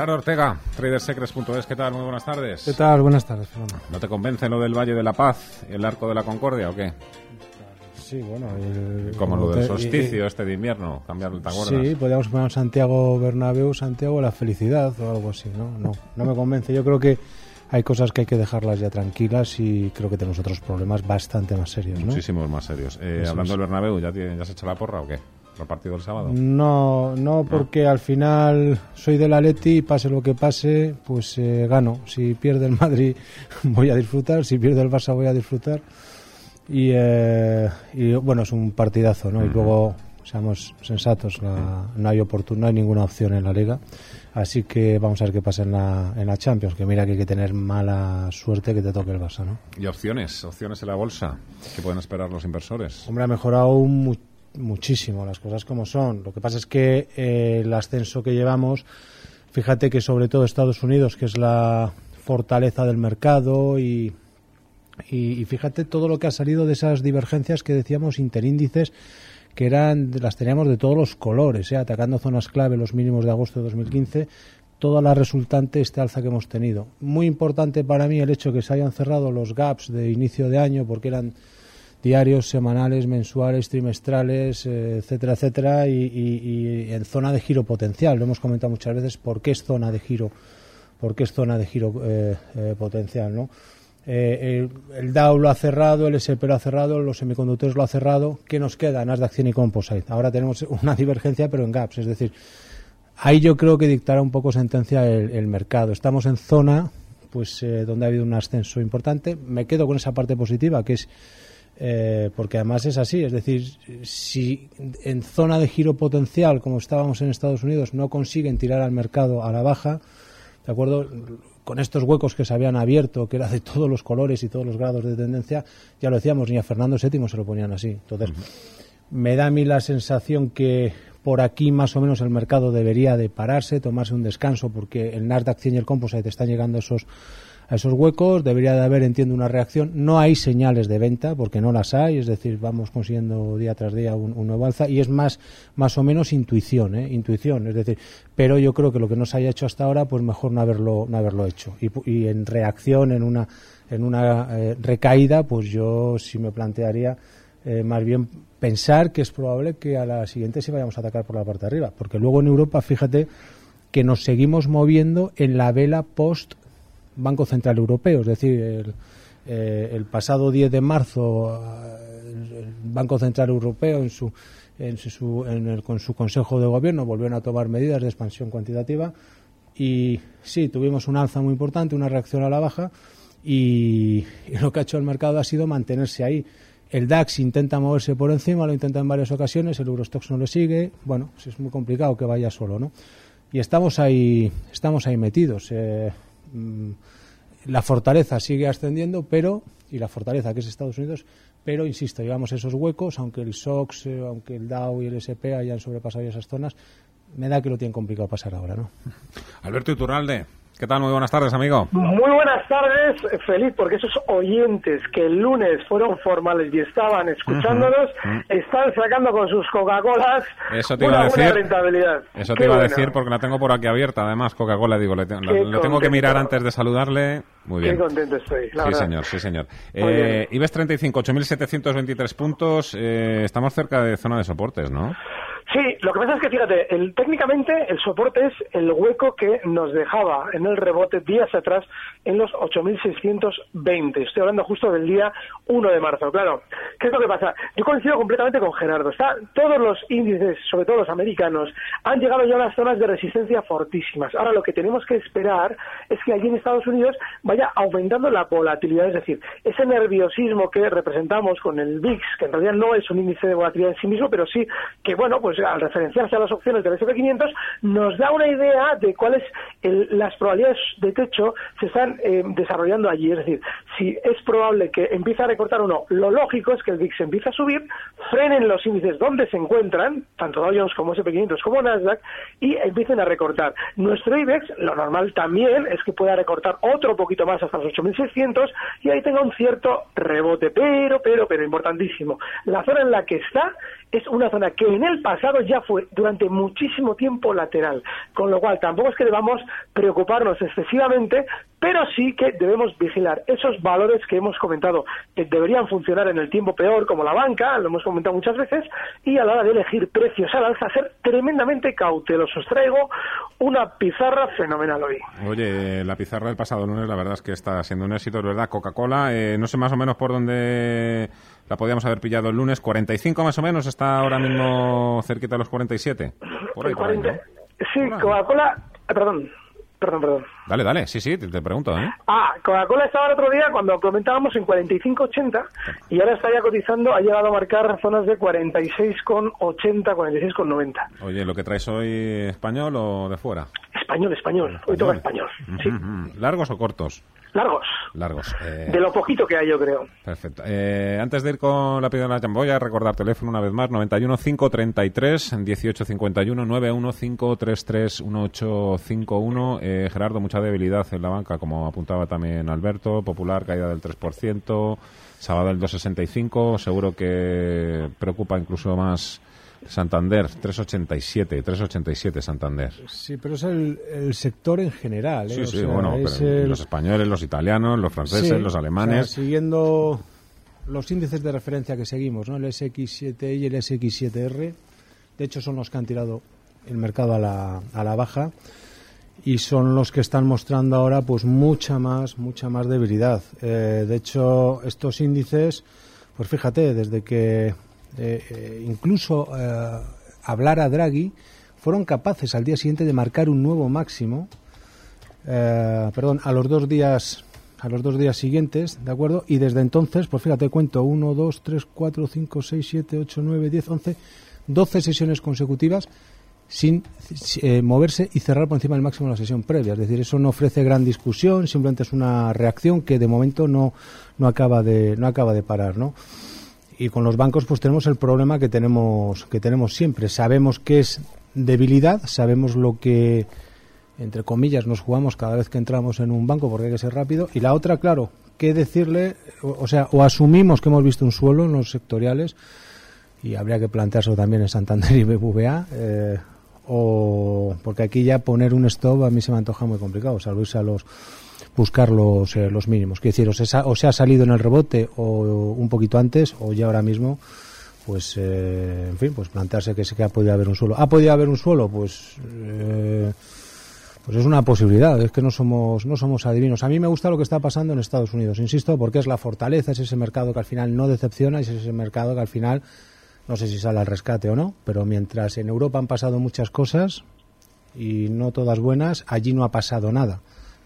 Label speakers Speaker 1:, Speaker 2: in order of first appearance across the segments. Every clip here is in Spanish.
Speaker 1: Gerardo Ortega, tradersecrets.es, ¿qué tal? Muy buenas tardes.
Speaker 2: ¿Qué tal? Buenas tardes, Fernando.
Speaker 1: ¿No te convence lo del Valle de la Paz, el Arco de la Concordia o qué?
Speaker 2: Sí, bueno. el-
Speaker 1: Como lo
Speaker 2: te-
Speaker 1: del
Speaker 2: y-
Speaker 1: solsticio este de invierno, cambiarlo, ¿te acuerdas?
Speaker 2: Sí, podríamos poner Santiago Bernabéu, Santiago la felicidad o algo así, ¿no? No, no me convence. Yo creo que hay cosas que hay que dejarlas ya tranquilas y creo que tenemos otros problemas bastante más serios, ¿no?
Speaker 1: Muchísimos más serios. Eh, hablando del Bernabéu, ¿ya, tiene- ¿ya has hecho la porra o qué? ¿Para el partido del sábado?
Speaker 2: No, no, porque al final soy del Atleti y pase lo que pase, pues eh, gano. Si pierde el Madrid voy a disfrutar, si pierde el Barça voy a disfrutar. Y, eh, y, bueno, es un partidazo, ¿no? Y luego, seamos sensatos, la- no hay oportun- no hay ninguna opción en la Liga. Así que vamos a ver qué pasa en la, en la Champions, que mira que hay que tener mala suerte que te toque el Barça, ¿no?
Speaker 1: ¿Y opciones? ¿Opciones en la bolsa? ¿Qué pueden esperar los inversores?
Speaker 2: Hombre, ha mejorado mu- muchísimo las cosas como son. Lo que pasa es que eh, el ascenso que llevamos, fíjate que sobre todo Estados Unidos, que es la fortaleza del mercado y, y, fíjate todo lo que ha salido de esas divergencias que decíamos interíndices que eran las teníamos de todos los colores, ¿eh? atacando zonas clave los mínimos de agosto de 2015 toda la resultante este alza que hemos tenido. Muy importante para mí el hecho que se hayan cerrado los gaps de inicio de año porque eran diarios, semanales, mensuales, trimestrales, eh, etcétera, etcétera, y, y- en zona de giro potencial. Lo hemos comentado muchas veces, ¿por qué es zona de giro? ¿Por qué es zona de giro eh, eh, potencial? ¿no? El, el Dow lo ha cerrado, el SP lo ha cerrado, los semiconductores lo ha cerrado. ¿Qué nos queda? Nasdaq 100 y Composite. Ahora tenemos una divergencia, pero en gaps, es decir, ahí yo creo que dictará un poco sentencia el, el mercado. Estamos en zona pues donde ha habido un ascenso importante. Me quedo con esa parte positiva, que es eh, porque además es así, es decir, si en zona de giro potencial, como estábamos en Estados Unidos, no consiguen tirar al mercado a la baja, ¿de acuerdo? Con estos huecos que se habían abierto, que era de todos los colores y todos los grados de tendencia, ya lo decíamos, ni a Fernando VII se lo ponían así. Entonces, me da a mí la sensación que por aquí más o menos el mercado debería de pararse, tomarse un descanso, porque el Nasdaq 100 y el Composite están llegando a esos a esos huecos, debería de haber, entiendo, una reacción. No hay señales de venta, porque no las hay, es decir, vamos consiguiendo día tras día un, nuevo alza, y es más, más o menos intuición, ¿eh? intuición, es decir, pero yo creo que lo que no se haya hecho hasta ahora, pues mejor no haberlo, no haberlo hecho. Y, en reacción, en una, en una eh, recaída, pues yo sí me plantearía eh, más bien pensar que es probable que a la siguiente sí vayamos a atacar por la parte de arriba, porque luego en Europa, fíjate que nos seguimos moviendo en la vela post Banco Central Europeo, es decir, el, eh, pasado 10 de marzo el, Banco Central Europeo en su, en su en el- con su Consejo de Gobierno volvieron a tomar medidas de expansión cuantitativa y sí, tuvimos un alza muy importante, una reacción a la baja y, lo que ha hecho el mercado ha sido mantenerse ahí. El DAX intenta moverse por encima, lo intenta en varias ocasiones, el Eurostox no le sigue, bueno, pues es muy complicado que vaya solo, ¿no? Y estamos ahí, estamos ahí metidos. eh, mm, la fortaleza sigue ascendiendo, pero, y la fortaleza que es Estados Unidos, pero, insisto, llevamos esos huecos, aunque el SOX, eh, aunque el Dow y el SP hayan sobrepasado esas zonas, me da que lo tienen complicado pasar ahora, ¿no?
Speaker 1: Alberto Iturralde, ¿qué tal? Muy buenas tardes, amigo.
Speaker 3: Muy buenas tardes, feliz porque esos oyentes que el lunes fueron formales y estaban escuchándonos están sacando con sus Coca-Colas
Speaker 1: Eso te
Speaker 3: una
Speaker 1: iba a
Speaker 3: buena
Speaker 1: decir.
Speaker 3: rentabilidad.
Speaker 1: Eso
Speaker 3: Qué
Speaker 1: te iba a decir porque la tengo por aquí abierta, además, Coca-Cola, digo, le, te- lo- tengo que mirar antes de saludarle. Muy bien.
Speaker 3: Qué contento estoy, la
Speaker 1: sí,
Speaker 3: verdad.
Speaker 1: señor, sí, señor. Eh, IBEX 35, 8.723 puntos. eh, estamos cerca de zona de soportes, ¿no?
Speaker 3: Sí, lo que pasa es que fíjate, el, técnicamente el soporte es el hueco que nos dejaba en el rebote días atrás en los 8.620. Estoy hablando justo del día 1 de marzo. Claro, ¿qué es lo que pasa? Yo coincido completamente con Gerardo. Está, todos los índices, sobre todo los americanos, han llegado ya a unas zonas de resistencia fortísimas. Ahora lo que tenemos que esperar es que allí en Estados Unidos vaya aumentando la volatilidad, es decir, ese nerviosismo que representamos con el VIX, que en realidad no es un índice de volatilidad en sí mismo, pero sí que, bueno, pues al referenciarse a las opciones del SP500, nos da una idea de cuáles las probabilidades de techo se están eh, desarrollando allí. Es decir, si es probable que empiece a recortar o no, lo lógico es que el VIX empiece a subir, frenen los índices donde se encuentran, tanto Dow Jones como SP500 como Nasdaq, y empiecen a recortar. Nuestro IBEX, lo normal también es que pueda recortar otro poquito más hasta los 8.600 y ahí tenga un cierto rebote, pero, pero, pero importantísimo. La zona en la que está es una zona que en el pasado ya fue durante muchísimo tiempo lateral, con lo cual tampoco es que debamos preocuparnos excesivamente, pero sí que debemos vigilar esos valores que hemos comentado que deberían funcionar en el tiempo peor, como la banca, lo hemos comentado muchas veces, y a la hora de elegir precios al alza, ser tremendamente cautelosos. Traigo una pizarra fenomenal hoy.
Speaker 1: Oye, la pizarra del pasado lunes, la verdad es que está siendo un éxito, ¿verdad? Coca-Cola, eh, no sé más o menos por dónde la podíamos haber pillado el lunes, 45 más o menos, está ahora mismo cerquita de los 47. Por ahí, por ahí,
Speaker 3: Sí, Coca-Cola, eh, perdón, Perdón, perdón.
Speaker 1: Dale, dale, sí, sí, te, pregunto. ¿eh?
Speaker 3: Ah, Coca-Cola estaba el otro día cuando comentábamos en 45,80 y ahora está ya cotizando, ha llegado a marcar zonas de 46,80, 46,90.
Speaker 1: Oye, ¿lo que traes hoy español o de fuera?
Speaker 3: Español, español. Hoy toca español. sí.
Speaker 1: ¿Largos o cortos?
Speaker 3: Largos.
Speaker 1: Largos.
Speaker 3: Eh. De lo poquito que hay, yo creo.
Speaker 1: Perfecto. Eh, antes de ir con la piedra de la voy a recordar teléfono una vez más: 91 533 1851 91 533 1851. Eh, Gerardo, mucha debilidad en la banca, como apuntaba también Alberto. Popular, caída del 3%. Sábado del 2,65. Seguro que preocupa incluso más Santander, 387, 387 Santander.
Speaker 2: Sí, pero es el, sector en general. ¿eh?
Speaker 1: Sí, sí, bueno, los españoles, los italianos, los franceses, los alemanes.
Speaker 2: siguiendo los índices de referencia que seguimos, ¿no? el SX7 y el SX7R, de hecho son los que han tirado el mercado a la, a la baja y son los que están mostrando ahora pues mucha más, mucha más debilidad. Eh, de hecho, estos índices, pues fíjate, desde que eh, eh, incluso eh, hablar a Draghi, fueron capaces al día siguiente de marcar un nuevo máximo, perdón, a los dos días a los dos días siguientes, ¿de acuerdo? Y desde entonces, pues fíjate, cuento 1, 2, 3, 4, 5, 6, 7, 8, 9, 10, 11, 12 sesiones consecutivas sin moverse y cerrar por encima del máximo la sesión previa. Es decir, eso no ofrece gran discusión, simplemente es una reacción que de momento no, no, acaba, de, no acaba de parar, ¿no? y con los bancos pues tenemos el problema que tenemos que tenemos siempre sabemos que es debilidad sabemos lo que entre comillas nos jugamos cada vez que entramos en un banco porque hay que ser rápido y la otra claro qué decirle o, sea o asumimos que hemos visto un suelo en los sectoriales y habría que plantearlo también en Santander y BBVA eh, o porque aquí ya poner un stop a mí se me antoja muy complicado salvo a los buscar los, eh, los mínimos. Quiero decir, o se, ha salido en el rebote o un poquito antes o ya ahora mismo pues eh, en fin pues plantearse que, que ha podido haber un suelo. Ha podido haber un suelo pues eh, pues es una posibilidad es que no somos no somos adivinos. A mí me gusta lo que está pasando en Estados Unidos insisto porque es la fortaleza es ese mercado que al final no decepciona es ese mercado que al final no sé si sale al rescate o no pero mientras en Europa han pasado muchas cosas y no todas buenas allí no ha pasado nada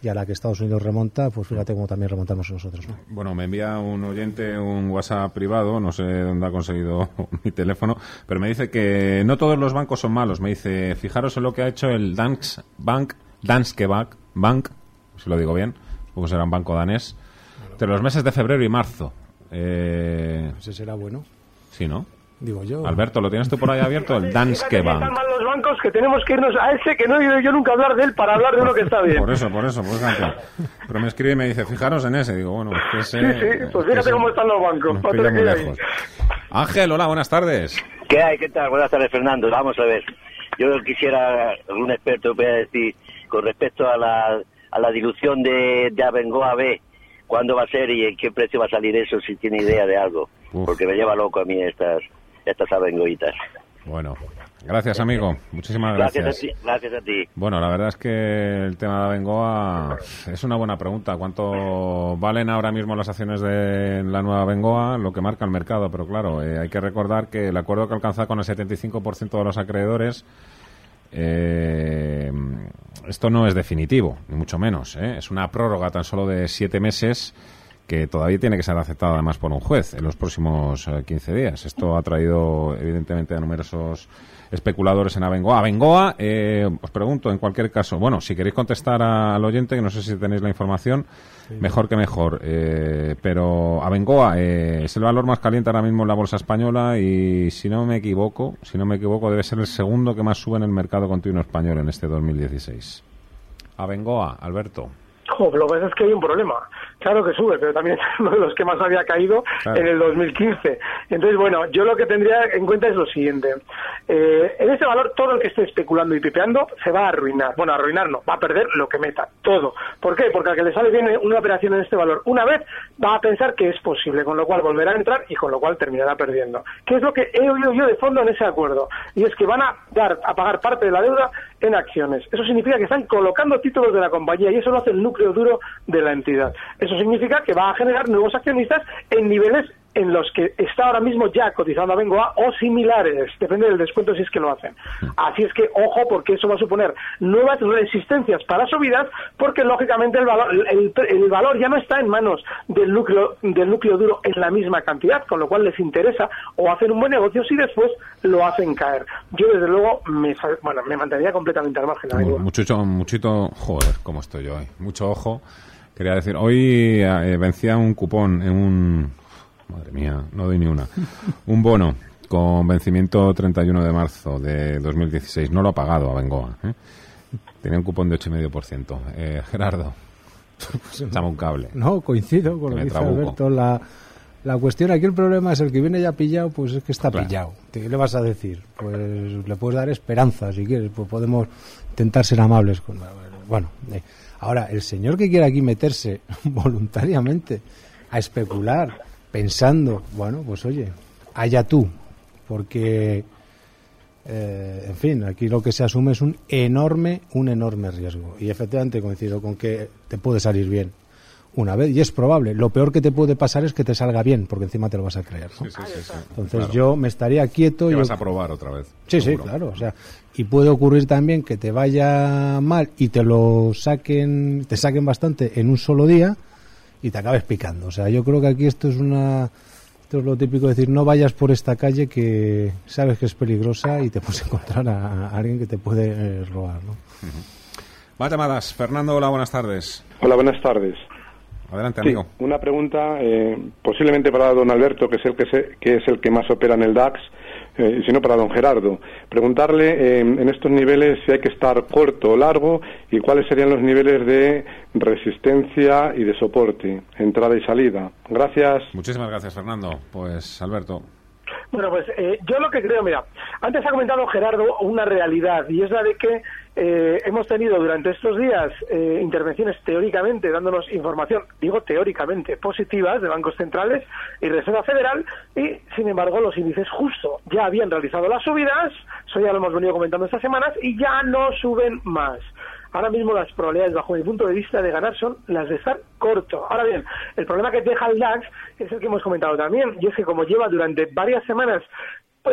Speaker 2: y a la que Estados Unidos remonta, pues fíjate cómo también remontamos nosotros.
Speaker 1: Bueno, me envía un oyente un WhatsApp privado, no sé dónde ha conseguido mi teléfono, pero me dice que no todos los bancos son malos. Me dice, fijaros en lo que ha hecho el Danske Bank, Danske Bank, Bank si lo digo bien, como será un banco danés, entre los meses de febrero y marzo.
Speaker 2: Eh... Ese será bueno.
Speaker 1: Sí, ¿no?
Speaker 2: Digo yo.
Speaker 1: Alberto, ¿lo tienes tú por ahí abierto? El Danske Bank.
Speaker 3: Están mal los bancos que tenemos que irnos a ese que no he oído yo nunca hablar de él para hablar de uno que está bien.
Speaker 1: Por eso, por eso, por eso. Pero me escribe y me dice, fijaros en ese. Digo, bueno,
Speaker 3: que ese... Sí, sí, pues fíjate cómo están los bancos.
Speaker 1: Ángel, hola, buenas tardes.
Speaker 4: ¿Qué hay? ¿Qué tal? Buenas tardes, Fernando. Vamos a ver. Yo quisiera, algún experto pueda decir, con respecto a la, a la dilución de, de Abengoa B, ¿cuándo va a ser y en qué precio va a salir eso, si tiene idea de algo? Porque me lleva loco a mí estas estas abengoitas.
Speaker 1: Bueno, gracias amigo, muchísimas
Speaker 4: gracias. Gracias a, ti, gracias a ti.
Speaker 1: Bueno, la verdad es que el tema de Bengoa es una buena pregunta. ¿Cuánto valen ahora mismo las acciones de la nueva Bengoa? Lo que marca el mercado, pero claro, eh, hay que recordar que el acuerdo que alcanza con el 75% de los acreedores eh, esto no es definitivo, ni mucho menos. ¿eh? Es una prórroga tan solo de siete meses que todavía tiene que ser aceptada además por un juez en los próximos 15 eh, días. Esto ha traído evidentemente a numerosos especuladores en Abengoa. Abengoa, eh, os pregunto en cualquier caso, bueno, si queréis contestar al oyente, que no sé si tenéis la información, mejor que mejor. Eh, pero Abengoa eh, es el valor más caliente ahora mismo en la bolsa española y si no me equivoco, si no me equivoco, debe ser el segundo que más sube en el mercado continuo español en este 2016. Abengoa, Alberto.
Speaker 3: lo que pasa es que hay un problema. Claro que sube, pero también es uno de los que más había caído en el 2015. Entonces, bueno, yo lo que tendría en cuenta es lo siguiente. Eh, en ese valor, todo el que esté especulando y pipeando se va a arruinar. Bueno, arruinar no, va a perder lo que meta, todo. ¿Por qué? Porque al que le sale bien una operación en este valor una vez, va a pensar que es posible, con lo cual volverá a entrar y con lo cual terminará perdiendo. ¿Qué es lo que he oído yo de fondo en ese acuerdo? Y es que van a dar, a pagar parte de la deuda en acciones. Eso significa que están colocando títulos de la compañía y eso lo hace el núcleo duro de la entidad. Eso significa que va a generar nuevos accionistas en niveles en los que está ahora mismo ya cotizando a Bengoa o similares, depende del descuento si es que lo hacen. Así es que ojo porque eso va a suponer nuevas resistencias para subidas porque lógicamente el valor, el, valor ya no está en manos del núcleo, del núcleo duro en la misma cantidad, con lo cual les interesa o hacen un buen negocio si después lo hacen caer. Yo desde luego me, bueno, me mantendría completamente al margen.
Speaker 1: Mucho, muchito, joder, cómo estoy yo hoy. Mucho ojo Quería decir, hoy eh, vencía un cupón en un... Madre mía, no doy ni una. Un bono con vencimiento 31 de marzo de 2016. No lo ha pagado a Bengoa. ¿eh? Tenía un cupón de 8,5%. Eh, Gerardo, pues echame un cable.
Speaker 2: No, coincido con lo que dice Alberto. La, la cuestión aquí, el problema es el que viene ya pillado, pues es que está pillado. ¿Qué le vas a decir? Pues le puedes dar esperanza, si quieres. Pues podemos intentar ser amables. Con, bueno, eh, Ahora, el señor que quiere aquí meterse voluntariamente a especular, pensando, bueno, pues oye, allá tú, porque, eh, en fin, aquí lo que se asume es un enorme, un enorme riesgo. Y efectivamente coincido con que te puede salir bien una vez y es probable. Lo peor que te puede pasar es que te salga bien, porque encima te lo vas a creer. Entonces yo me estaría quieto.
Speaker 1: y
Speaker 2: vas
Speaker 1: a probar otra vez.
Speaker 2: Sí, sí, claro. O sea, y puede ocurrir también que te vaya mal y te lo saquen, te saquen bastante en un solo día y te acabes picando. O sea, yo creo que aquí esto es una esto es lo típico de decir, no vayas por esta calle que sabes que es peligrosa y te puedes encontrar a, alguien que te puede eh, robar, ¿no?
Speaker 1: Más llamadas. Fernando, hola, buenas tardes.
Speaker 5: Hola, buenas tardes.
Speaker 1: Adelante, amigo.
Speaker 5: una pregunta, eh, posiblemente para don Alberto, que es el que, que es el que más opera en el DAX, eh, y si no para don Gerardo. Preguntarle eh, en estos niveles si hay que estar corto o largo y cuáles serían los niveles de resistencia y de soporte, entrada y salida. Gracias.
Speaker 1: Muchísimas gracias, Fernando. Pues, Alberto.
Speaker 3: Bueno, pues eh, yo lo que creo, mira, antes ha comentado Gerardo una realidad y es la de que eh, hemos tenido durante estos días eh, intervenciones teóricamente dándonos información, digo teóricamente, positivas de bancos centrales y Reserva Federal y, sin embargo, los índices justo ya habían realizado las subidas, eso ya lo hemos venido comentando estas semanas, y ya no suben más. Ahora mismo las probabilidades, bajo mi punto de vista, de ganar son las de estar corto. Ahora bien, el problema que deja el DAX es el que hemos comentado también, y es que como lleva durante varias semanas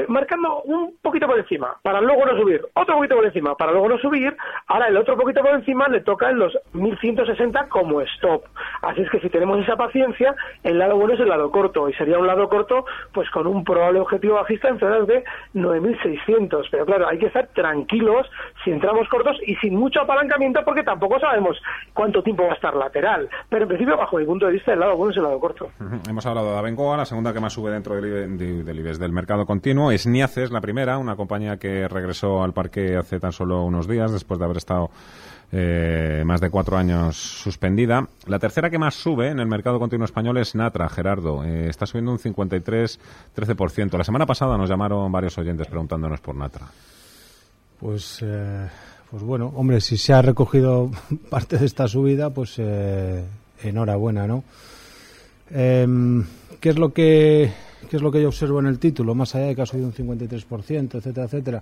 Speaker 3: marcando un poquito por encima, para luego no subir, otro poquito por encima, para luego no subir, ahora el otro poquito por encima le toca en los 1160 como stop. Así es que si tenemos esa paciencia, el lado bueno es el lado corto, y sería un lado corto pues con un probable objetivo bajista en zonas de 9600. Pero claro, hay que estar tranquilos si entramos cortos y sin mucho apalancamiento porque tampoco sabemos cuánto tiempo va a estar lateral. Pero en principio, bajo mi punto de vista, el lado bueno es el lado corto.
Speaker 1: Hemos hablado de Abengoa, la segunda que más sube dentro del, del del mercado continuo es Niaces, la primera, una compañía que regresó al parque hace tan solo unos días, después de haber estado eh, más de cuatro años suspendida. La tercera que más sube en el mercado continuo español es Natra, Gerardo. Eh, está subiendo un 53-13%. La semana pasada nos llamaron varios oyentes preguntándonos por Natra.
Speaker 2: Pues, eh, pues bueno, hombre, si se ha recogido parte de esta subida, pues enhorabuena, ¿no? Em, ¿Qué es lo que ¿Qué es lo que yo observo en el título? Más allá de que ha subido un 53%, etcétera, etcétera.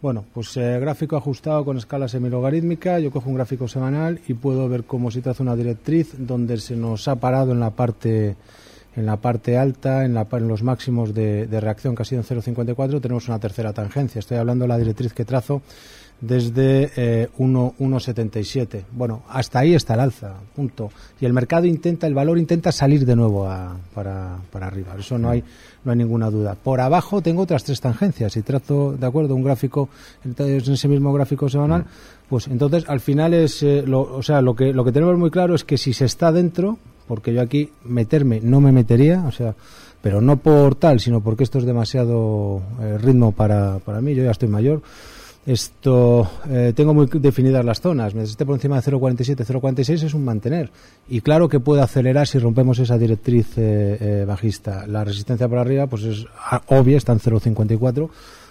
Speaker 2: Bueno, pues eh, gráfico ajustado con escala semilogarítmica. Yo cojo un gráfico semanal y puedo ver cómo se traza una directriz donde se nos ha parado en la parte en la parte alta, en, la, en los máximos de, reacción que ha sido en 0,54, tenemos una tercera tangencia. Estoy hablando de la directriz que trazo desde eh, 1,77. Bueno, hasta ahí está el alza, punto. Y el mercado intenta, el valor intenta salir de nuevo a, para, para arriba. Eso no hay, no hay ninguna duda. Por abajo tengo otras tres tangencias. Si trazo, de acuerdo, un gráfico en ese mismo gráfico semanal, pues entonces al final es, eh, lo, o sea, lo que, lo que tenemos muy claro es que si se está dentro, porque yo aquí meterme no me metería, o sea, pero no por tal, sino porque esto es demasiado eh, ritmo para, para mí, yo ya estoy mayor esto eh, tengo muy definidas las zonas. Mientras esté por encima de 0,47, 0,46 es un mantener. Y claro que puede acelerar si rompemos esa directriz eh, eh, bajista. La resistencia por arriba, pues es obvia, está en 0,54.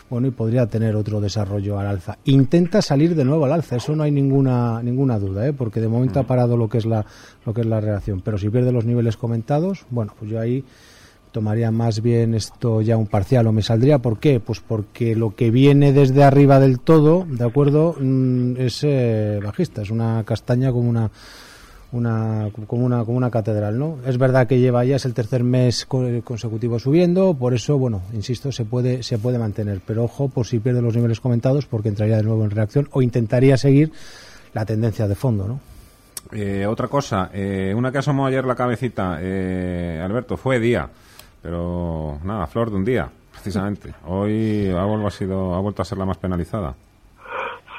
Speaker 2: Bueno, y podría tener otro desarrollo al alza. Intenta salir de nuevo al alza, eso no hay ninguna ninguna duda, porque de momento ha parado lo que es la lo que es la reacción. Pero si pierde los niveles comentados, bueno, pues yo ahí tomaría más bien esto ya un parcial o me saldría. ¿Por qué? Pues porque lo que viene desde arriba del todo, ¿de acuerdo? Mm, es eh, bajista, es una castaña como una una como una como una catedral, ¿no? Es verdad que lleva ya es el tercer mes consecutivo subiendo, por eso, bueno, insisto, se puede se puede mantener, pero ojo por si pierde los niveles comentados porque entraría de nuevo en reacción o intentaría seguir la tendencia de fondo, ¿no?
Speaker 1: Eh, otra cosa, eh, una que asomó ayer la cabecita, Alberto, fue día. Pero nada, flor de un día, precisamente. Hoy ha, vuelto, ha, sido, ha vuelto a ser la más penalizada.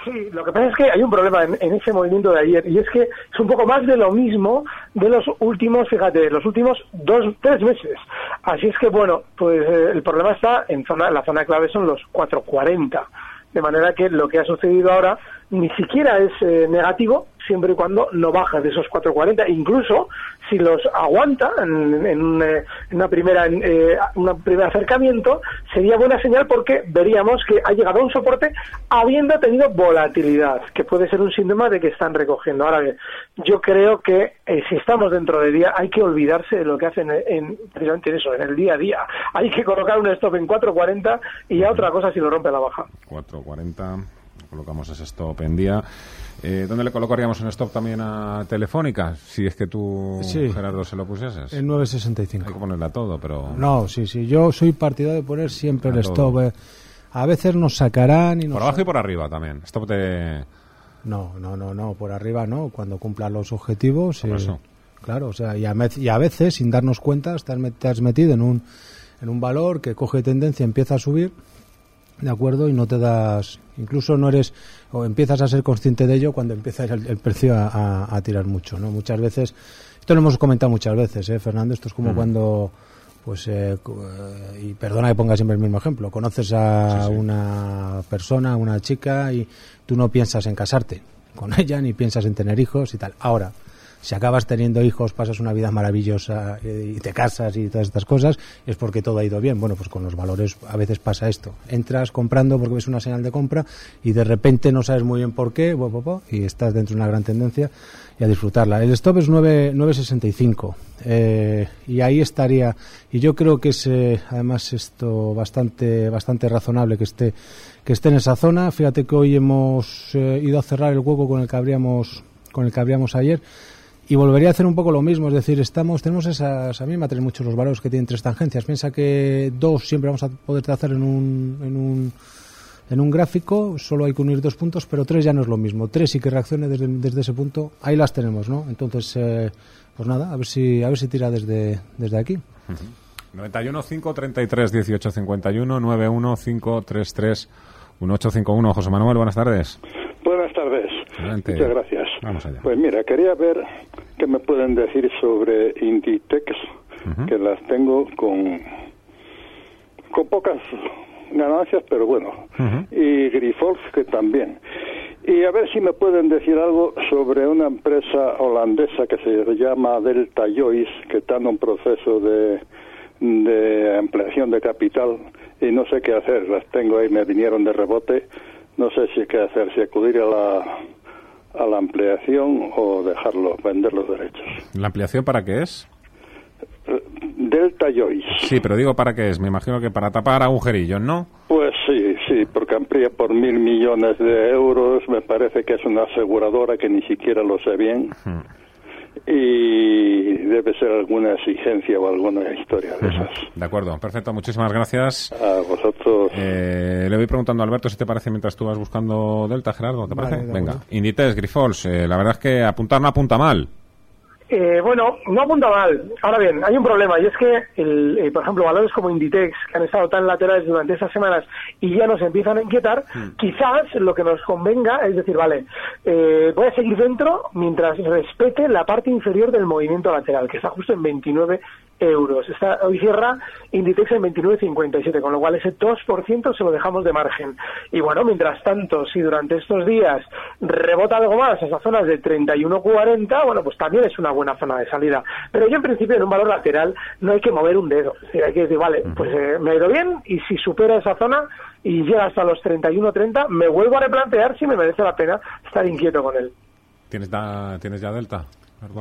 Speaker 3: Sí, lo que pasa es que hay un problema en, ese movimiento de ayer y es que es un poco más de lo mismo de los últimos, fíjate, los últimos dos, tres meses. Así es que bueno, pues eh, el problema está en zona, la zona clave son los 440. De manera que lo que ha sucedido ahora ni siquiera es eh, negativo siempre y cuando no baja de esos 440. Incluso si los aguanta en, en, eh, una primera eh, un primer acercamiento, sería buena señal porque veríamos que ha llegado a un soporte habiendo tenido volatilidad, que puede ser un síntoma de que están recogiendo. Ahora bien, yo creo que eh, si estamos dentro de día hay que olvidarse de lo que hacen en, precisamente en eso, en el día a día. Hay que colocar un stop en 440 y ya otra cosa si lo rompe la baja.
Speaker 1: 440 colocamos ese stop en día. Eh, ¿Dónde le colocaríamos un stop también a Telefónica? Si es que tú, Gerardo, se lo pusieses.
Speaker 2: En 965.
Speaker 1: Hay que ponerle a todo, pero...
Speaker 2: No, sí, sí. Yo soy partidario de poner siempre el stop. Eh. A veces nos sacarán y nos...
Speaker 1: Por abajo y por arriba también. Stop de...
Speaker 2: No, no, no, no. Por arriba no. Cuando cumplan los objetivos... Eh, claro, o sea, y a, y a, veces, sin darnos cuenta, te has metido en un, en un valor que coge tendencia, empieza a subir ¿de acuerdo? Y no te das, incluso no eres, o empiezas a ser consciente de ello cuando empieza el, precio a, tirar mucho, ¿no? Muchas veces, esto lo hemos comentado muchas veces, ¿eh, Fernando? Esto es como cuando, pues, eh, y perdona que ponga siempre el mismo ejemplo, conoces a una persona, una chica, y tú no piensas en casarte con ella, ni piensas en tener hijos y tal. Ahora, si acabas teniendo hijos, pasas una vida maravillosa eh, y te casas y todas estas cosas, es porque todo ha ido bien. Bueno, pues con los valores a veces pasa esto. Entras comprando porque ves una señal de compra y de repente no sabes muy bien por qué y estás dentro de una gran tendencia y a disfrutarla. El stop es 9.65 eh, y ahí estaría. Y yo creo que es eh, además esto bastante, bastante razonable que esté, que esté en esa zona. Fíjate que hoy hemos ido a cerrar el hueco con el que abríamos, con el que abríamos ayer y volvería a hacer un poco lo mismo, es decir, estamos tenemos esas, a mí me atraen mucho los valores que tienen tres tangencias. Piensa que dos siempre vamos a poder hacer en un, en un, en un gráfico, solo hay que unir dos puntos, pero tres ya no es lo mismo. Tres y que reaccione desde, desde ese punto, ahí las tenemos, ¿no? Entonces, eh, pues nada, a ver si, a ver si tira desde, desde aquí.
Speaker 1: 91 533 1851 91 533 1851 José Manuel, buenas tardes.
Speaker 6: Buenas tardes. Muchas gracias. Pues mira, quería ver qué me pueden decir sobre Inditex, que las tengo con, con pocas ganancias, pero bueno, y Grifols, que también. Y a ver si me pueden decir algo sobre una empresa holandesa que se llama Delta Joyce, que está en un proceso de, de ampliación de capital y no sé qué hacer. Las tengo ahí, me vinieron de rebote. No sé si qué hacer, si acudir a la a la ampliación o dejarlo, vender los derechos.
Speaker 1: ¿La ampliación para qué es?
Speaker 6: Delta Joyce.
Speaker 1: Sí, pero digo para qué es. Me imagino que para tapar agujerillos, ¿no?
Speaker 6: Pues sí, sí, porque amplía por mil millones de euros. Me parece que es una aseguradora que ni siquiera lo sé bien. Y debe ser alguna exigencia o alguna historia de esas.
Speaker 1: De acuerdo, perfecto, muchísimas gracias.
Speaker 6: A vosotros.
Speaker 1: Eh, le voy preguntando a Alberto si te parece mientras tú vas buscando Delta, Gerardo, ¿te parece? Venga, Inditex, Grifols, eh, la verdad es que apuntar no apunta mal.
Speaker 3: Eh, bueno, no apunta mal. Ahora bien, hay un problema y es que, el, eh, por ejemplo, valores como Inditex, que han estado tan laterales durante estas semanas y ya nos empiezan a inquietar, hmm. quizás lo que nos convenga es decir, vale, eh, voy a seguir dentro mientras respete la parte inferior del movimiento lateral, que está justo en 29 euros. Está, hoy cierra Inditex en 29,57, con lo cual ese 2% se lo dejamos de margen. Y bueno, mientras tanto, si durante estos días rebota algo más a esas zonas de 31,40, bueno, pues también es una buena zona de salida. Pero yo en principio en un valor lateral no hay que mover un dedo. hay que decir, vale, pues eh, me ha ido bien y si supera esa zona y llega hasta los 31,30, me vuelvo a replantear si me merece la pena estar inquieto con él.
Speaker 1: ¿Tienes, ¿tienes ya Delta?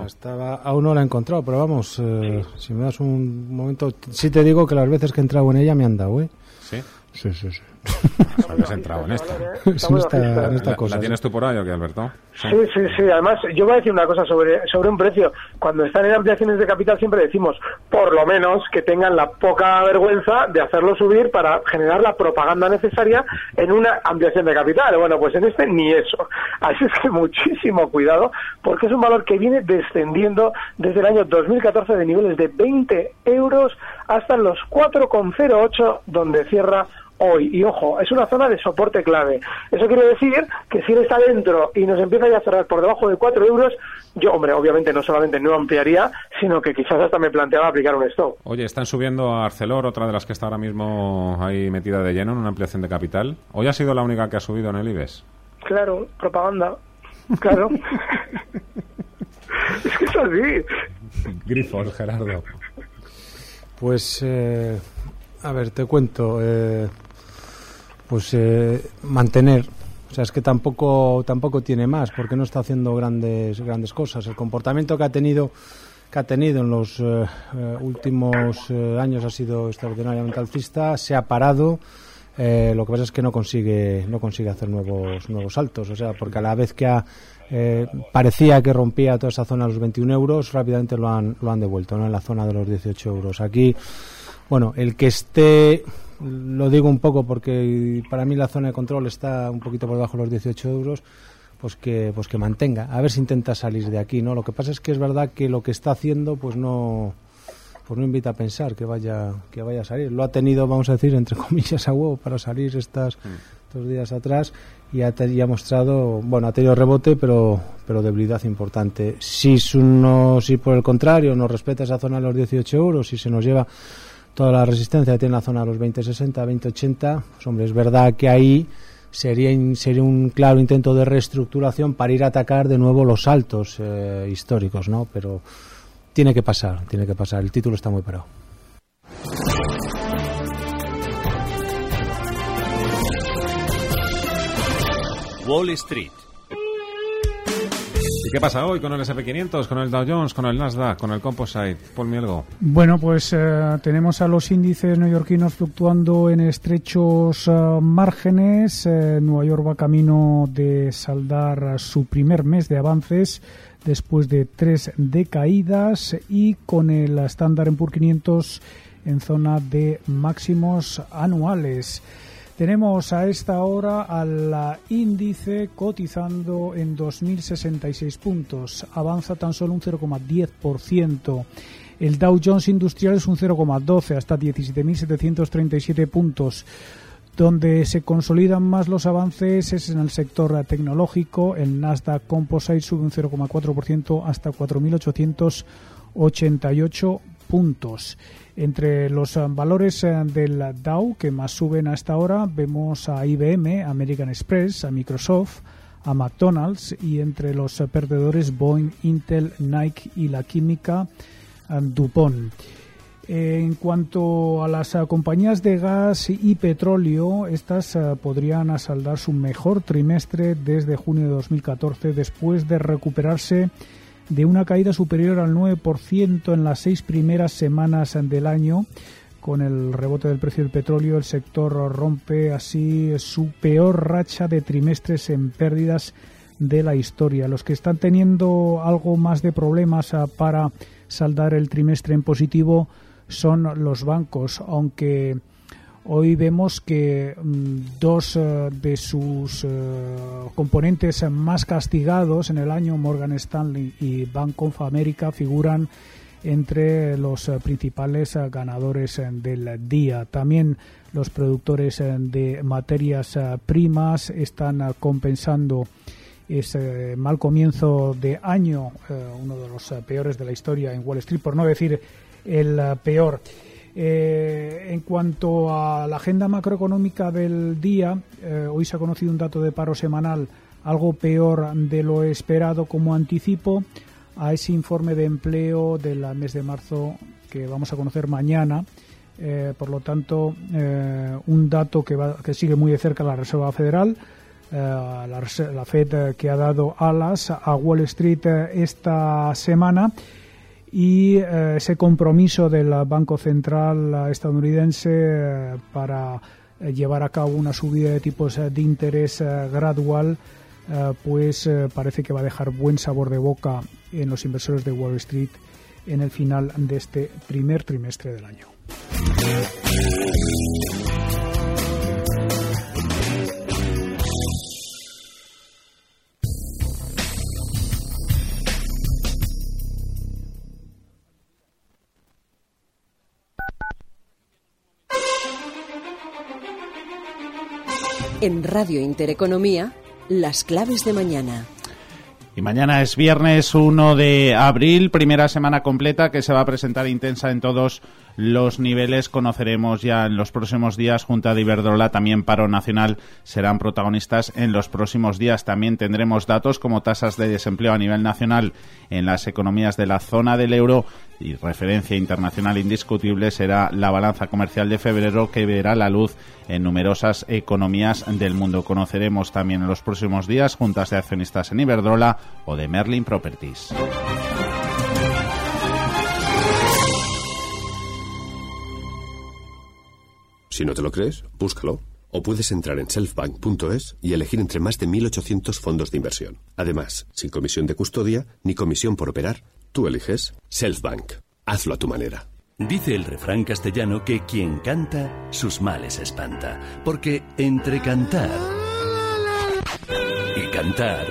Speaker 2: Estaba, aún no la he encontrado, pero vamos, eh, si me das un momento, sí te digo que las veces que he entrado en ella me han dado, ¿eh?
Speaker 1: Sí.
Speaker 2: Sí, sí, sí.
Speaker 1: Habías entrado en esta.
Speaker 2: en esta, cosa.
Speaker 1: ¿La tienes tú por ahí o qué, Alberto?
Speaker 3: Sí, sí, sí. Además, yo voy a decir una cosa sobre, sobre un precio. Cuando están en ampliaciones de capital siempre decimos, por lo menos, que tengan la poca vergüenza de hacerlo subir para generar la propaganda necesaria en una ampliación de capital. Bueno, pues en este ni eso. Así es que muchísimo cuidado, porque es un valor que viene descendiendo desde el año 2014 de niveles de 20 euros hasta los 4,08 donde cierra hoy. Y ojo, es una zona de soporte clave. Eso quiere decir que si él está dentro y nos empieza ya a cerrar por debajo de 4 euros, yo, hombre, obviamente no solamente no ampliaría, sino que quizás hasta me planteaba aplicar un stop.
Speaker 1: Oye, están subiendo a Arcelor, otra de las que está ahora mismo ahí metida de lleno en una ampliación de capital. ¿Hoy ha sido la única que ha subido en el IBEX?
Speaker 3: Claro, propaganda. Claro. es que es así.
Speaker 1: Grifos, Gerardo.
Speaker 2: Pues, eh, a ver, te cuento. Eh, pues eh, mantener. O sea, es que tampoco tampoco tiene más, porque no está haciendo grandes grandes cosas. El comportamiento que ha tenido que ha tenido en los eh, eh, últimos años ha sido extraordinariamente alcista. Se ha parado. lo que pasa es que no consigue no consigue hacer nuevos nuevos saltos. O sea, porque a la vez que ha, parecía que rompía toda esa zona a los 21 euros, rápidamente lo han lo han devuelto, ¿no? En la zona de los 18 euros. Aquí, bueno, el que esté lo digo un poco porque para mí la zona de control está un poquito por debajo de los 18 euros, pues que, pues que mantenga. A ver si intenta salir de aquí, ¿no? Lo que pasa es que es verdad que lo que está haciendo, pues no pues no invita a pensar que vaya que vaya a salir. Lo ha tenido, vamos a decir, entre comillas a huevo para salir estas mm. Estos días atrás y ha, ha, mostrado, bueno, ha tenido rebote, pero pero debilidad importante. Si, uno, si por el contrario no respeta esa zona de los 18 euros, si se nos lleva toda la resistencia que tiene la zona de los 2060, 2080, pues hombre, es verdad que ahí sería, sería un claro intento de reestructuración para ir a atacar de nuevo los saltos eh, históricos, ¿no? Pero tiene que pasar, tiene que pasar. El título está muy parado.
Speaker 1: Wall Street ¿Y qué pasa hoy con el SP500, con el Dow Jones, con el Nasdaq, con el Composite? Paul Mielgo.
Speaker 7: Bueno, pues eh, tenemos a los índices neoyorquinos fluctuando en estrechos eh, márgenes. Eh, Nueva York va camino de saldar su primer mes de avances después de tres decaídas y con el estándar en PUR 500 en zona de máximos anuales. Tenemos a esta hora al índice cotizando en 2.066 puntos. Avanza tan solo un 0,10%. El Dow Jones Industrial es un 0,12 hasta 17.737 puntos. Donde se consolidan más los avances es en el sector tecnológico. El Nasdaq Composite sube un 0,4% hasta 4.888 puntos. Entre los eh, valores eh, del Dow que más suben hasta ahora vemos a IBM, American Express, a Microsoft, a McDonald's y entre los eh, perdedores Boeing, Intel, Nike y la química DuPont. En cuanto a las compañías de gas y petróleo, estas podrían asaldar su mejor trimestre desde junio de 2014 después de recuperarse de una caída superior al 9% en las seis primeras semanas del año. Con el rebote del precio del petróleo, el sector rompe así su peor racha de trimestres en pérdidas de la historia. Los que están teniendo algo más de problemas ah, para saldar el trimestre en positivo son los bancos, aunque hoy vemos que mm, dos ah, de sus ah, componentes más castigados en el año, Morgan Stanley y Bank of America, figuran entre los principales ganadores del día. También los productores de materias primas están compensando ese mal comienzo de año, eh, uno de los eh, peores de la historia en Wall Street, por no decir el eh, en cuanto a la agenda macroeconómica del día, hoy se ha conocido un dato de paro semanal algo peor de lo esperado como anticipo a ese informe de empleo del mes de marzo que vamos a conocer mañana. por lo tanto, un dato que, va, que sigue muy de cerca la Reserva Federal. Eh, la, Fed eh, que ha dado alas a Wall Street eh, esta semana y ese compromiso del Banco Central estadounidense para llevar a cabo una subida de tipos de interés gradual, pues parece que va a dejar buen sabor de boca en los inversores de Wall Street en el final de este primer trimestre del año.
Speaker 8: En Radio Intereconomía, las claves de mañana.
Speaker 9: Y mañana es viernes 1 de abril, primera semana completa que se va a presentar intensa en todos los niveles. Conoceremos ya en los próximos días. Junta de Iberdrola, también paro nacional, serán protagonistas en los próximos días. También tendremos datos como tasas de desempleo a nivel nacional en las economías de la zona del euro y referencia internacional indiscutible será la balanza comercial de febrero que verá la luz en numerosas economías del mundo. Conoceremos también en los próximos días juntas de accionistas en Iberdrola o de Merlin Properties.
Speaker 10: Si no te lo crees, búscalo. O puedes entrar en selfbank.es y elegir entre más de 1.800 fondos de inversión. Además, sin comisión de custodia ni comisión por operar, tú eliges Selfbank. Hazlo a tu manera.
Speaker 11: Dice el refrán castellano que quien canta, sus males espanta. Porque entre cantar y cantar,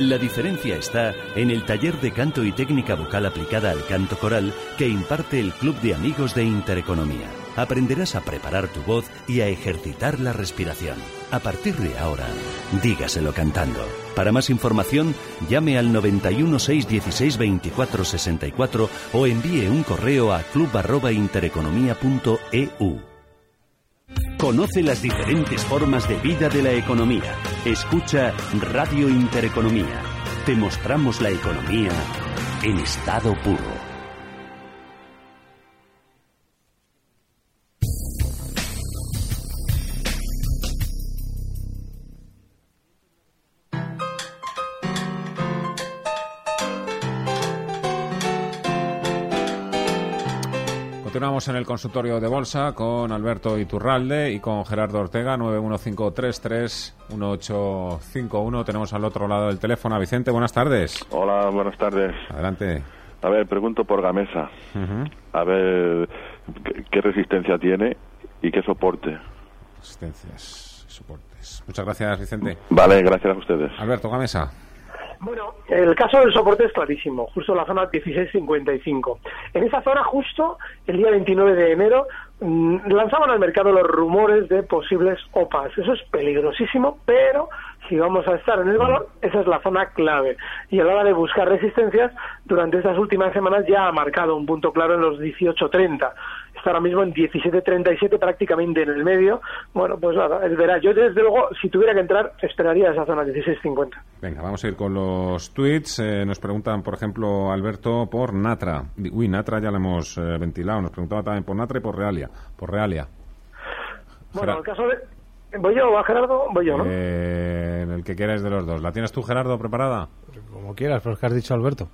Speaker 11: la diferencia está en el taller de canto y técnica vocal aplicada al canto coral que imparte el Club de Amigos de Intereconomía aprenderás a preparar tu voz y a ejercitar la respiración. A partir de ahora, dígaselo cantando. Para más información, llame al 91 616 24 64 o envíe un correo a club@intereconomía.eu. Conoce las diferentes formas de vida de la economía. Escucha Radio Intereconomía. Te mostramos la economía en estado puro.
Speaker 1: En el consultorio de bolsa con Alberto Iturralde y con Gerardo Ortega, 915331851. Tenemos al otro lado del teléfono a Vicente. Buenas tardes.
Speaker 12: Hola, buenas tardes.
Speaker 1: Adelante.
Speaker 12: A ver, pregunto por Gamesa. A ver ¿qué, resistencia tiene y qué soporte.
Speaker 1: Resistencias y soportes. Muchas gracias, Vicente.
Speaker 12: Vale, gracias a ustedes.
Speaker 1: Alberto Gamesa.
Speaker 3: Bueno, el caso del soporte es clarísimo, justo en la zona 1655. En esa zona, justo el día 29 de enero, mm, lanzaban al mercado los rumores de posibles OPAs. Eso es peligrosísimo, pero si vamos a estar en el valor, esa es la zona clave. Y a la hora de buscar resistencias, durante estas últimas semanas ya ha marcado un punto claro en los 18.30 está ahora mismo en 17.37 prácticamente en el medio. Bueno, pues nada, es verá. Yo desde luego, si tuviera que entrar, esperaría esa zona 16.50.
Speaker 1: Venga, vamos a ir con los tweets. Eh, nos preguntan, por ejemplo, Alberto por Natra. Uy, Natra ya lo hemos eh, ventilado. Nos preguntaba también por Natra y por Realia. Por Realia.
Speaker 3: Bueno, en el caso de... ¿Voy yo o a Gerardo? Voy yo, ¿no?
Speaker 1: Eh, en el que quieras de los dos. ¿La tienes tú, Gerardo, preparada?
Speaker 2: Como quieras, pero es que has dicho Alberto.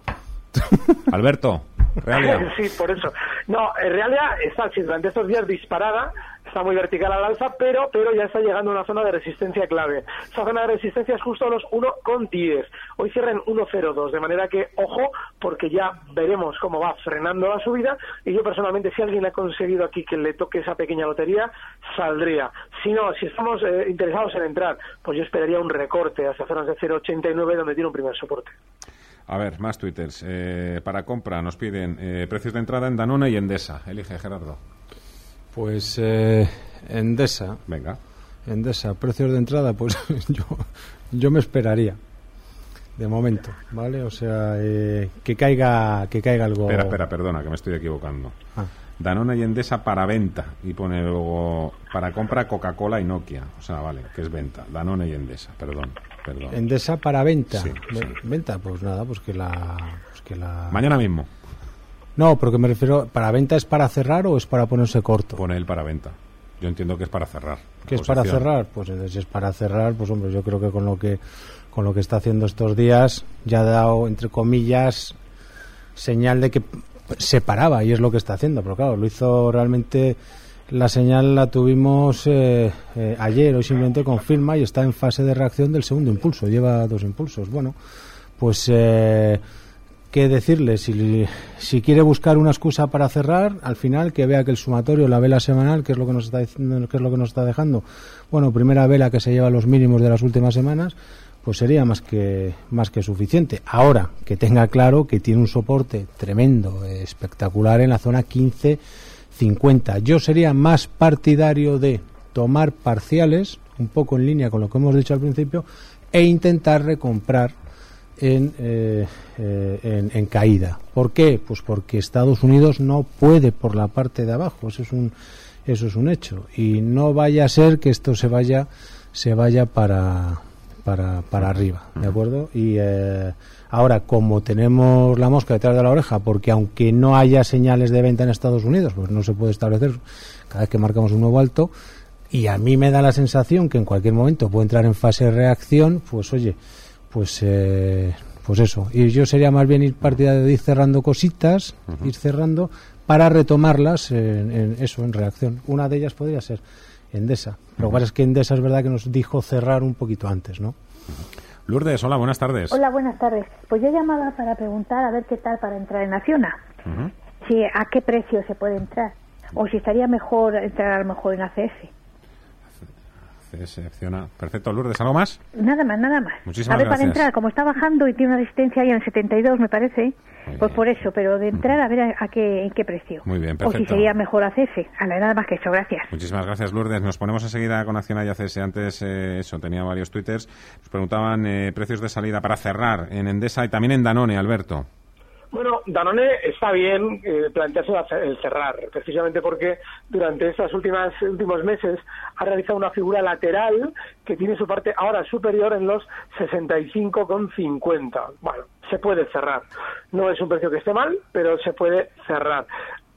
Speaker 1: Alberto. Realia.
Speaker 3: sí, por eso. No, en Realia está durante estos días disparada, está muy vertical al alza, pero, pero ya está llegando a una zona de resistencia clave. Esa zona de resistencia es justo a los 1,10. Hoy cierran 1,02, de manera que, ojo, porque ya veremos cómo va frenando la subida y yo personalmente, si alguien ha conseguido aquí que le toque esa pequeña lotería, saldría. Si no, si estamos eh, interesados en entrar, pues yo esperaría un recorte hacia zonas de 0,89 donde tiene un primer soporte.
Speaker 1: A ver, más twitters. Eh, para compra nos piden eh, precios de entrada en Danone y Endesa. Elige, Gerardo.
Speaker 2: Pues eh, Endesa.
Speaker 1: Venga.
Speaker 2: Endesa, precios de entrada, pues yo, yo me esperaría. De momento, ¿vale? O sea, eh, que caiga que caiga algo.
Speaker 1: Espera, espera, perdona, que me estoy equivocando. Ah. Danone y Endesa para venta y pone luego para compra Coca-Cola y Nokia. O sea, vale, que es venta. Danone y Endesa, perdón. Perdón.
Speaker 2: Endesa para venta. Venta, pues nada, pues que la, pues que la...
Speaker 1: Mañana mismo.
Speaker 2: No, porque me refiero, ¿para venta es para cerrar o es para ponerse corto?
Speaker 1: Pone él para venta. Yo entiendo que es para cerrar.
Speaker 2: ¿Qué es para cerrar? Pues si es para cerrar, pues hombre, yo creo que con lo que con lo que está haciendo estos días ya ha dado entre comillas señal de que se paraba y es lo que está haciendo, pero claro, lo hizo realmente la señal la tuvimos eh, eh, ayer, hoy simplemente confirma y está en fase de reacción del segundo impulso, lleva dos impulsos. Bueno, pues eh, qué decirle. Si, si quiere buscar una excusa para cerrar, al final que vea que el sumatorio, la vela semanal, que es lo que nos está que es lo que nos está dejando. Bueno, primera vela que se lleva los mínimos de las últimas semanas, pues sería más que más que suficiente. Ahora que tenga claro que tiene un soporte tremendo, espectacular en la zona 15-50. Yo sería más partidario de tomar parciales, un poco en línea con lo que hemos dicho al principio, e intentar recomprar eh, eh, en, caída. ¿Por qué? Pues porque Estados Unidos no puede por la parte de abajo. Eso es un eso es un hecho y no vaya a ser que esto se vaya se vaya para para, para arriba, ¿de acuerdo? Y eh, ahora, como tenemos la mosca detrás de la oreja, porque aunque no haya señales de venta en Estados Unidos, pues no se puede establecer cada vez que marcamos un nuevo alto, y a mí me da la sensación que en cualquier momento puede entrar en fase de reacción, pues oye, pues eh, pues eso. Y yo sería más bien ir partida de ir cerrando cositas, ir cerrando para retomarlas en, eso, en reacción. Una de ellas podría ser Endesa. Lo que pasa es que Endesa es verdad que nos dijo cerrar un poquito antes, ¿no?
Speaker 1: Lourdes, hola, buenas tardes.
Speaker 13: Hola, buenas tardes. Pues yo llamaba para preguntar a ver qué tal para entrar en Acciona. Si a qué precio se puede entrar. O si estaría mejor entrar a lo mejor en ACF.
Speaker 1: Selecciona. Perfecto, Lourdes, ¿algo más?
Speaker 13: Nada más, nada más.
Speaker 1: Muchísimas
Speaker 13: a ver,
Speaker 1: gracias.
Speaker 13: para entrar, como está bajando y tiene una resistencia ahí en el 72, me parece, pues por eso, pero de entrar a ver a, qué, en qué precio.
Speaker 1: Muy bien,
Speaker 13: O
Speaker 1: perfecto.
Speaker 13: si sería mejor ACF. A la nada más que eso, gracias.
Speaker 1: Muchísimas gracias, Lourdes. Nos ponemos enseguida con Acción y ACS. Antes, eh, eso, tenía varios twitters. Nos preguntaban eh, precios de salida para cerrar en Endesa y también en Danone, Alberto.
Speaker 3: Bueno, Danone está bien eh, plantearse el cerrar, precisamente porque durante estos últimos meses ha realizado una figura lateral que tiene su parte ahora superior en los 65,50. Bueno, se puede cerrar. No es un precio que esté mal, pero se puede cerrar.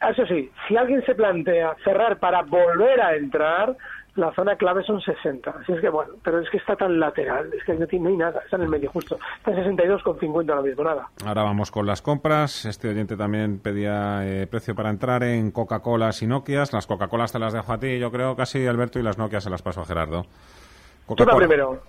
Speaker 3: Eso sí, si alguien se plantea cerrar para volver a entrar, la zona clave son 60. Así es que bueno, pero es que está tan lateral, es que no tiene ni nada, está en el medio justo. Está en 62,50 ahora mismo, nada.
Speaker 1: Ahora vamos con las compras. Este oyente también pedía eh, precio para entrar en Coca-Colas y Nokias. Las Coca-Colas te las dejo a ti, yo creo, casi, Alberto, y las Nokias se las paso a Gerardo.
Speaker 3: Tú la primero.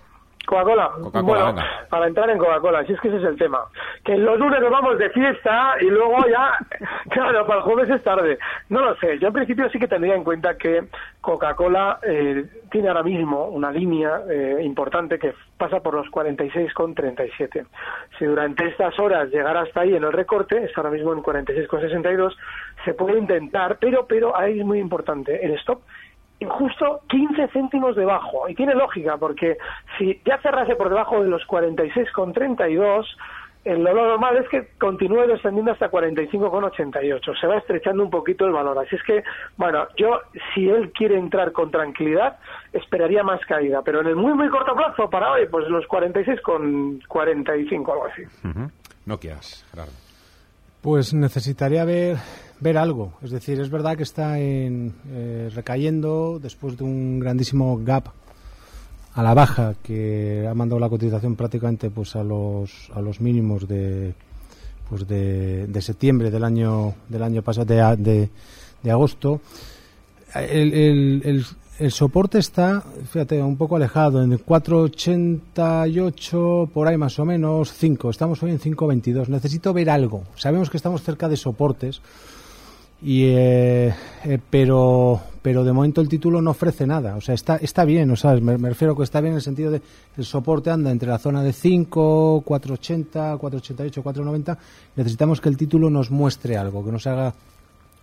Speaker 1: Coca-Cola.
Speaker 3: Bueno,
Speaker 1: venga.
Speaker 3: para entrar en Coca-Cola, si es que ese es el tema. Que los lunes nos vamos de fiesta y luego ya, claro, para el jueves es tarde. No lo sé, yo en principio sí que tendría en cuenta que Coca-Cola eh, tiene ahora mismo una línea eh, importante que pasa por los 46,37. Si durante estas horas llegara hasta ahí en el recorte, está ahora mismo en 46,62, se puede intentar, pero, pero ahí es muy importante el stop justo 15 céntimos debajo. Y tiene lógica, porque si ya cerrase por debajo de los 46,32, eh, lo normal es que continúe descendiendo hasta 45,88. Se va estrechando un poquito el valor. Así es que, bueno, yo, si él quiere entrar con tranquilidad, esperaría más caída. Pero en el muy, muy corto plazo, para hoy, pues los 46,45, algo así.
Speaker 1: Nokias, Gerardo.
Speaker 2: Pues necesitaría ver ver algo. Es decir, es verdad que está en, eh, recayendo después de un grandísimo gap a la baja que ha mandado la cotización prácticamente pues a los a los mínimos de pues de, de septiembre del año del año pasado de, de, de agosto el, el, soporte está, fíjate, un poco alejado, en 4,88, por ahí más o menos, 5. Estamos hoy en 5,22. Necesito ver algo. Sabemos que estamos cerca de soportes, y, eh, eh, pero, pero de momento el título no ofrece nada. O sea, está, está bien, o sea, me, refiero que está bien en el sentido de el soporte anda entre la zona de 5, 4,80, 4,88, 4,90. Necesitamos que el título nos muestre algo, que nos haga,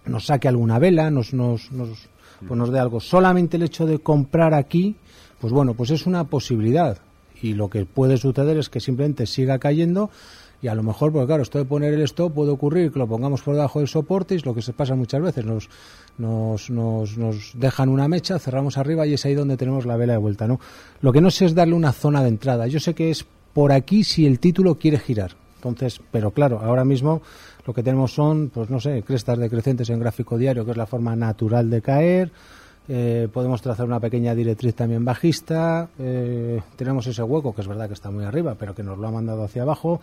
Speaker 2: nos saque alguna vela, nos, nos, nos pues nos dé algo. Solamente el hecho de comprar aquí, pues bueno, pues es una posibilidad. Y lo que puede suceder es que simplemente siga cayendo y a lo mejor, porque claro, esto de poner el stop puede ocurrir que lo pongamos por debajo del soporte y es lo que se pasa muchas veces. Nos, nos, nos, nos dejan una mecha, cerramos arriba y es ahí donde tenemos la vela de vuelta. ¿no? Lo que no sé es darle una zona de entrada. Yo sé que es por aquí si el título quiere girar. Entonces, pero claro, ahora mismo lo que tenemos son, pues no sé, crestas decrecientes en gráfico diario, que es la forma natural de caer. Eh, podemos trazar una pequeña directriz también bajista. Eh, tenemos ese hueco, que es verdad que está muy arriba, pero que nos lo ha mandado hacia abajo.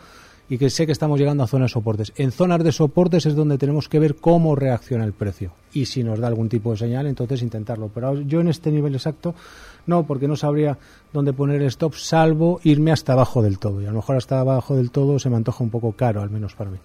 Speaker 2: Y que sé que estamos llegando a zonas de soportes. En zonas de soportes es donde tenemos que ver cómo reacciona el precio. Y si nos da algún tipo de señal, entonces intentarlo. Pero yo en este nivel exacto no, porque no sabría dónde poner el stop, salvo irme hasta abajo del todo. Y a lo mejor hasta abajo del todo se me antoja un poco caro, al menos para mí.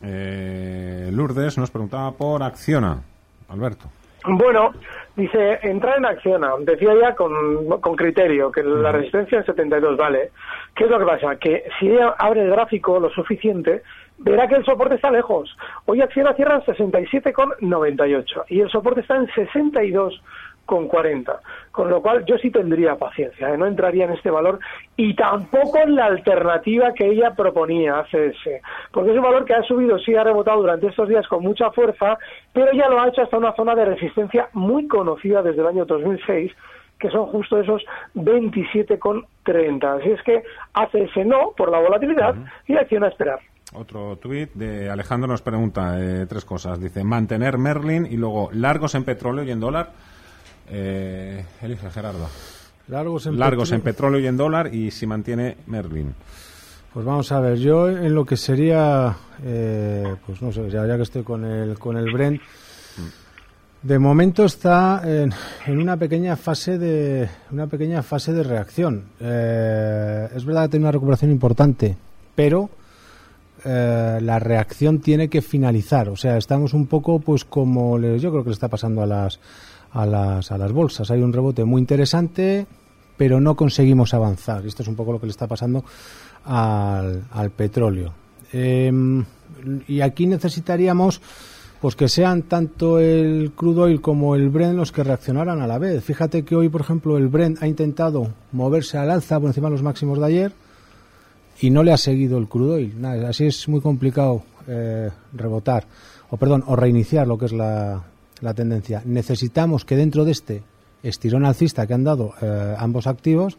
Speaker 1: Eh, Lourdes nos preguntaba por Acciona. Alberto.
Speaker 3: Bueno, dice, entrar en Acciona. Decía ya con, con criterio que la resistencia es 72, vale. ¿Qué es lo que pasa? Que si ella abre el gráfico lo suficiente, verá que el soporte está lejos. Hoy Acciona cierra en 67,98 y el soporte está en 62 con 40. Con lo cual yo sí tendría paciencia, ¿eh? no entraría en este valor y tampoco en la alternativa que ella proponía, ACS, porque es un valor que ha subido, sí ha rebotado durante estos días con mucha fuerza, pero ya lo ha hecho hasta una zona de resistencia muy conocida desde el año 2006 que son justo esos 27,30. Así es que ACS no, por la volatilidad, y acción a esperar.
Speaker 1: Otro tuit de Alejandro nos pregunta eh, tres cosas. Dice, mantener Merlin y luego largos en petróleo y en dólar eh, elige Gerardo.
Speaker 2: Largos en,
Speaker 1: Largos petróleo. en petróleo y en dólar y si mantiene Merlin.
Speaker 2: Pues vamos a ver, yo en lo que sería, eh, pues no sé, ya, que estoy con el, con el Brent, de momento está en, una pequeña fase de una pequeña fase de reacción. Eh, es verdad que tiene una recuperación importante, pero eh, la reacción tiene que finalizar. O sea, estamos un poco, pues como yo creo que le está pasando a las a las, a las bolsas. Hay un rebote muy interesante, pero no conseguimos avanzar. Esto es un poco lo que le está pasando al, al petróleo. Em, y aquí necesitaríamos pues que sean tanto el crudo oil como el Brent los que reaccionaran a la vez. Fíjate que hoy, por ejemplo, el Brent ha intentado moverse al alza por encima de los máximos de ayer y no le ha seguido el crudo oil. así es muy complicado eh, rebotar, o perdón, o reiniciar lo que es la, la tendencia. Necesitamos que dentro de este estirón alcista que han dado eh, ambos activos,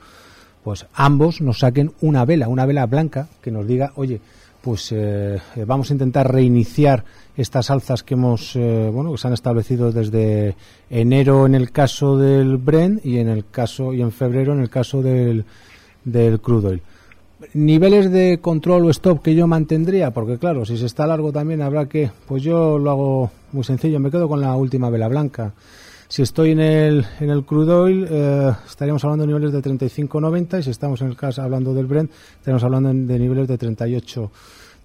Speaker 2: pues ambos nos saquen una vela, una vela blanca que nos diga, oye, pues eh, vamos a intentar reiniciar estas alzas que hemos, eh, bueno, que se han establecido desde enero en el caso del Brent y en el caso y en febrero en el caso del, del crudo oil niveles de control o stop que yo mantendría, porque claro, si se está largo también habrá que, pues yo lo hago muy sencillo, me quedo con la última vela blanca. Si estoy en el, en el crude oil, eh, estaríamos hablando de niveles de 35.90 y si estamos en el caso hablando del Brent, estaríamos hablando de niveles de 38.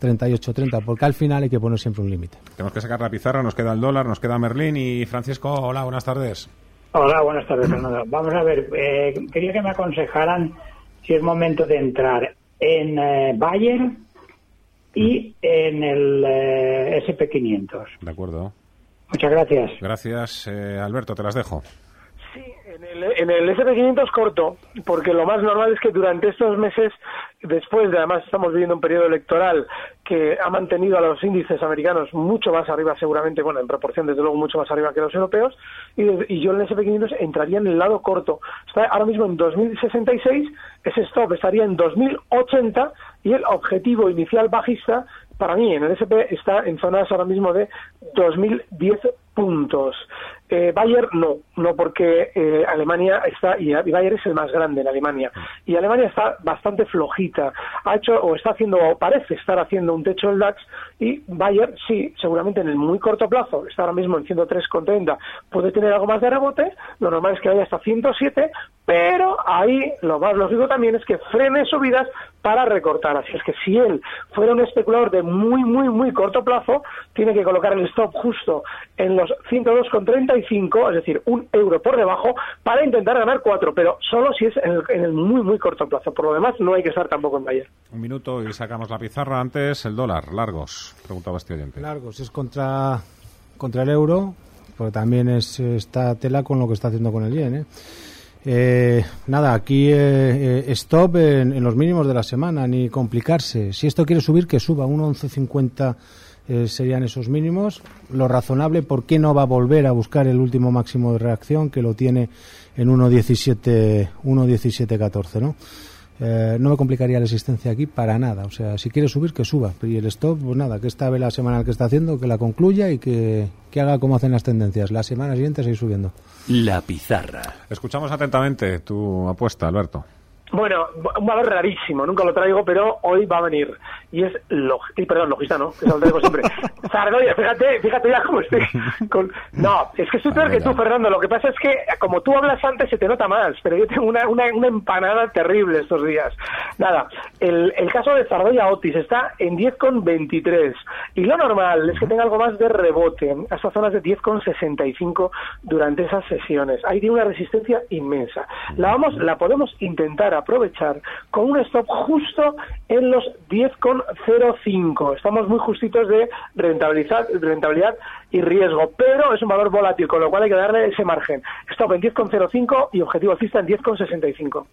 Speaker 2: 38-30, porque al final hay que poner siempre un límite.
Speaker 1: Tenemos que sacar la pizarra, nos queda el dólar, nos queda Merlín y Francisco, hola, buenas tardes.
Speaker 14: Hola, buenas tardes, Fernando. Vamos a ver, eh, quería que me aconsejaran si es momento de entrar en eh, Bayer y en el eh, SP500.
Speaker 1: De acuerdo.
Speaker 14: Muchas gracias.
Speaker 1: Gracias, eh, Alberto, te las dejo.
Speaker 3: Sí, en el, en el SP500 corto, porque lo más normal es que durante estos meses, después de además estamos viviendo un periodo electoral que ha mantenido a los índices americanos mucho más arriba, seguramente, bueno, en proporción desde luego mucho más arriba que los europeos, y, y yo en el SP500 entraría en el lado corto. Está ahora mismo en 2066, ese stop estaría en 2080 y el objetivo inicial bajista para mí en el SP está en zonas ahora mismo de 2010 puntos. Eh, Bayer no, no porque eh, Alemania está, y Bayer es el más grande en Alemania, y Alemania está bastante flojita, ha hecho o está haciendo, o parece estar haciendo un techo del DAX, y Bayer sí, seguramente en el muy corto plazo, está ahora mismo en 103,30, puede tener algo más de rebote, lo normal es que vaya hasta 107, pero ahí lo más lógico también es que frene subidas para recortar. Así es que si él fuera un especulador de muy, muy, muy corto plazo, tiene que colocar el stop justo en los 102,35, es decir, un euro por debajo, para intentar ganar cuatro, pero solo si es en el, muy, muy corto plazo. Por lo demás, no hay que estar tampoco en Bayer.
Speaker 1: Un minuto y sacamos la pizarra. Antes, el dólar. Largos, preguntaba este oyente.
Speaker 2: Largos, es contra, contra el euro, porque también es esta tela con lo que está haciendo con el yen, ¿eh? Eh, nada, aquí eh, eh, stop en, los mínimos de la semana, ni complicarse. Si esto quiere subir, que suba. Un 11.50 serían esos mínimos. Lo razonable, ¿por qué no va a volver a buscar el último máximo de reacción que lo tiene en 1.17, 1.17.14, ¿no? Eh, no me complicaría la existencia aquí para nada. O sea, si quiere subir, que suba. Y el stop, pues nada, que esta vela semanal que está haciendo, que la concluya y que, que haga como hacen las tendencias. La semana siguiente seguir subiendo.
Speaker 11: La pizarra.
Speaker 1: Escuchamos atentamente tu apuesta, Alberto.
Speaker 3: Bueno, un valor rarísimo, nunca lo traigo, pero hoy va a venir. Y es log y perdón, logista no, que lo traigo siempre. Sardoya, fíjate, fíjate ya cómo estoy con... No, es que estoy peor que tú, Fernando. Lo que pasa es que como tú hablas antes se te nota más, pero yo tengo una, una, una empanada terrible estos días. Nada, el, el caso de Sardoya Otis está en 10,23 y lo normal es que tenga algo más de rebote hasta zonas de 10,65 durante esas sesiones. Ahí tiene una resistencia inmensa. La vamos, la podemos intentar aprovechar con un stop justo en los 10,05. Estamos muy justitos de rentabilidad, rentabilidad y riesgo, pero es un valor volátil, con lo cual hay que darle ese margen. Stop en 10,05 y objetivo alcista en 10,65.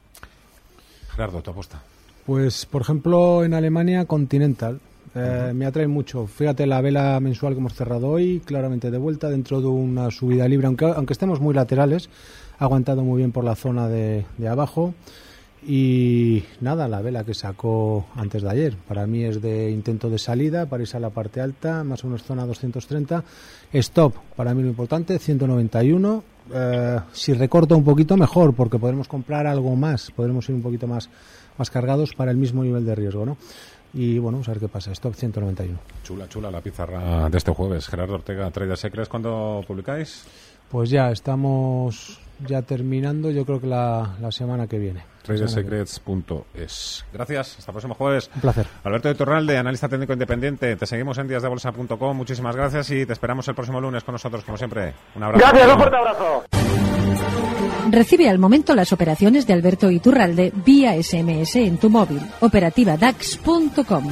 Speaker 1: Gerardo, tu apuesta.
Speaker 2: Pues, por ejemplo, en Alemania, Continental. Eh, me atrae mucho. Fíjate la vela mensual que hemos cerrado hoy, claramente de vuelta dentro de una subida libre, aunque, aunque estemos muy laterales, ha aguantado muy bien por la zona de, de abajo. Y nada, la vela que sacó antes de ayer, para mí es de intento de salida para irse a la parte alta, más o menos zona 230. Stop, para mí lo importante, 191. Eh, si recorto un poquito, mejor, porque podremos comprar algo más, podremos ir un poquito más, más cargados para el mismo nivel de riesgo, ¿no? Y bueno, vamos a ver qué pasa. Stop 191.
Speaker 1: Chula, chula la pizarra de este jueves. Gerardo Ortega, Trader Secrets, ¿cuándo publicáis?
Speaker 2: Pues ya, estamos ya terminando, yo creo que la, la semana que viene.
Speaker 1: Tradersecrets.es. Gracias, hasta el próximo jueves.
Speaker 2: Un placer.
Speaker 1: Alberto de Torralde, analista técnico independiente. Te seguimos en díasdebolsa.com. Muchísimas gracias y te esperamos el próximo lunes con nosotros, como siempre. Un abrazo.
Speaker 3: Gracias, un fuerte abrazo.
Speaker 8: Recibe al momento las operaciones de Alberto Iturralde vía SMS en tu móvil. Operativa DAX.com.